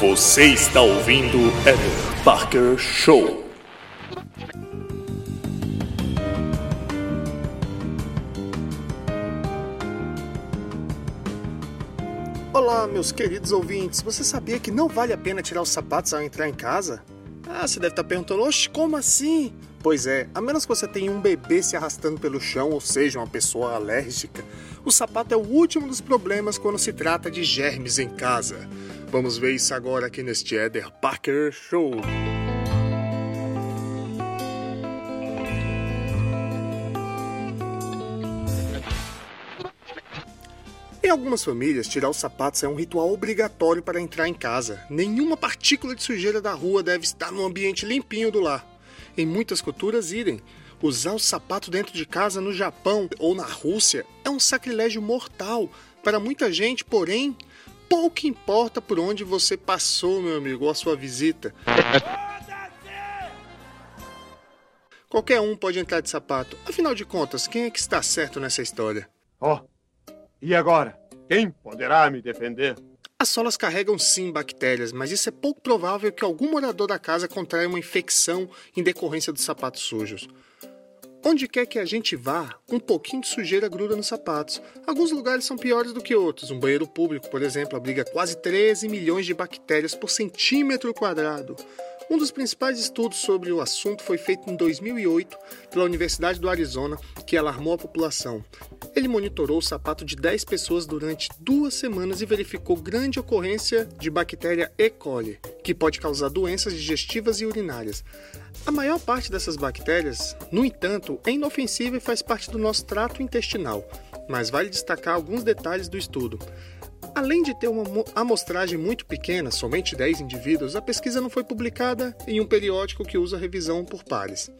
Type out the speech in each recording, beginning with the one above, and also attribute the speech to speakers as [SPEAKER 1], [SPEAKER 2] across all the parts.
[SPEAKER 1] Você está ouvindo Eder Parker Show.
[SPEAKER 2] Olá, meus queridos ouvintes. Você sabia que não vale a pena tirar os sapatos ao entrar em casa? Ah, você deve estar perguntando, oxe, como assim? Pois é, a menos que você tenha um bebê se arrastando pelo chão, ou seja, uma pessoa alérgica, o sapato é o último dos problemas quando se trata de germes em casa. Vamos ver isso agora aqui neste Eder Parker Show. Em algumas famílias, tirar os sapatos é um ritual obrigatório para entrar em casa. Nenhuma partícula de sujeira da rua deve estar no ambiente limpinho do lar. Em muitas culturas, idem. Usar o sapato dentro de casa no Japão ou na Rússia é um sacrilégio mortal para muita gente, porém, pouco importa por onde você passou, meu amigo, ou a sua visita. Qualquer um pode entrar de sapato. Afinal de contas, quem é que está certo nessa história?
[SPEAKER 3] Ó, oh, e agora? Quem poderá me defender?
[SPEAKER 2] As solas carregam sim bactérias, mas isso é pouco provável que algum morador da casa contraia uma infecção em decorrência dos sapatos sujos. Onde quer que a gente vá, um pouquinho de sujeira gruda nos sapatos. Alguns lugares são piores do que outros. Um banheiro público, por exemplo, abriga quase 13 milhões de bactérias por centímetro quadrado. Um dos principais estudos sobre o assunto foi feito em 2008 pela Universidade do Arizona, que alarmou a população. Ele monitorou o sapato de 10 pessoas durante duas semanas e verificou grande ocorrência de bactéria E. coli, que pode causar doenças digestivas e urinárias. A maior parte dessas bactérias, no entanto, é inofensiva e faz parte do nosso trato intestinal, mas vale destacar alguns detalhes do estudo. Além de ter uma amostragem muito pequena, somente 10 indivíduos, a pesquisa não foi publicada em um periódico que usa revisão por pares.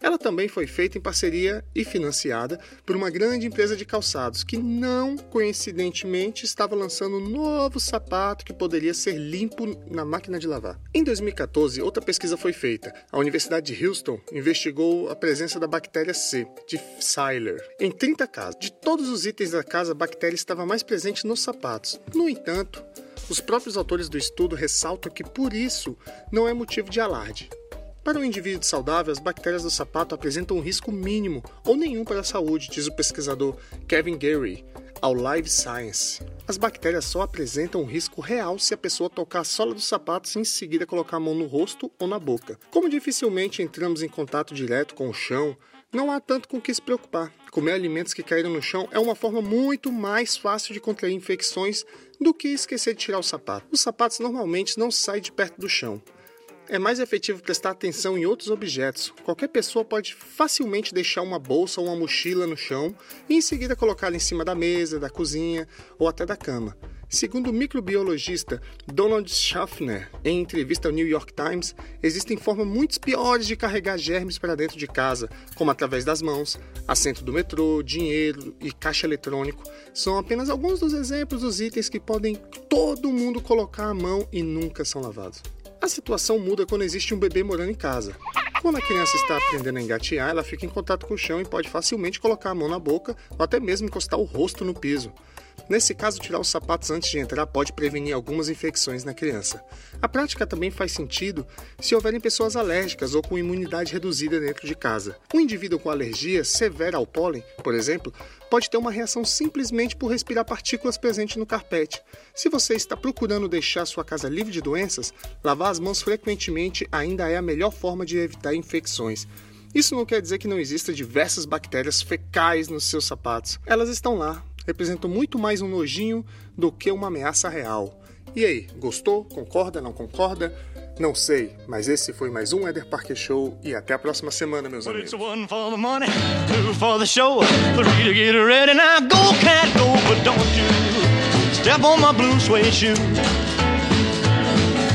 [SPEAKER 2] Ela também foi feita em parceria e financiada por uma grande empresa de calçados que não coincidentemente estava lançando um novo sapato que poderia ser limpo na máquina de lavar. Em 2014, outra pesquisa foi feita. A Universidade de Houston investigou a presença da bactéria C, de Seiler, em 30 casos. De todos os itens da casa, a bactéria estava mais presente nos sapatos. No entanto, os próprios autores do estudo ressaltam que por isso não é motivo de alarde. Para o indivíduo saudável, as bactérias do sapato apresentam um risco mínimo ou nenhum para a saúde, diz o pesquisador Kevin Gary ao Live Science. As bactérias só apresentam um risco real se a pessoa tocar a sola dos sapatos e em seguida colocar a mão no rosto ou na boca. Como dificilmente entramos em contato direto com o chão, não há tanto com o que se preocupar. Comer alimentos que caíram no chão é uma forma muito mais fácil de contrair infecções do que esquecer de tirar o sapato. Os sapatos normalmente não saem de perto do chão. É mais efetivo prestar atenção em outros objetos. Qualquer pessoa pode facilmente deixar uma bolsa ou uma mochila no chão e em seguida colocá-la em cima da mesa, da cozinha ou até da cama. Segundo o microbiologista Donald Schaffner, em entrevista ao New York Times, existem formas muito piores de carregar germes para dentro de casa, como através das mãos, assento do metrô, dinheiro e caixa eletrônico. São apenas alguns dos exemplos dos itens que podem todo mundo colocar a mão e nunca são lavados. A situação muda quando existe um bebê morando em casa. Quando a criança está aprendendo a engatear, ela fica em contato com o chão e pode facilmente colocar a mão na boca ou até mesmo encostar o rosto no piso. Nesse caso, tirar os sapatos antes de entrar pode prevenir algumas infecções na criança. A prática também faz sentido se houverem pessoas alérgicas ou com imunidade reduzida dentro de casa. Um indivíduo com alergia severa ao pólen, por exemplo, pode ter uma reação simplesmente por respirar partículas presentes no carpete. Se você está procurando deixar sua casa livre de doenças, lavar as mãos frequentemente ainda é a melhor forma de evitar infecções. Isso não quer dizer que não existam diversas bactérias fecais nos seus sapatos. Elas estão lá, representam muito mais um nojinho do que uma ameaça real. E aí, gostou? Concorda? Não concorda? Não sei, mas esse foi mais um Eder Parker Show e até a próxima semana, meus amigos.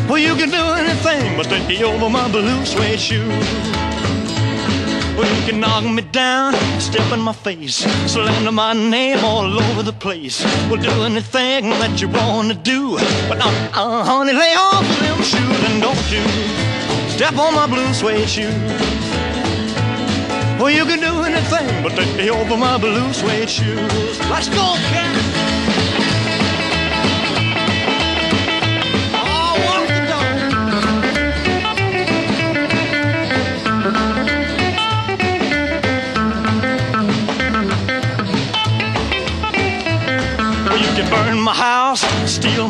[SPEAKER 2] Well, you can do anything but take over my blue suede shoe. Well, you can knock me down, step in my face, slander my name all over the place. Well, do anything that you wanna do, but uh, uh, honey, lay off them shoes and don't you step on my blue suede shoe. Well, you can do anything but take me over my blue suede shoes. Let's go, cat.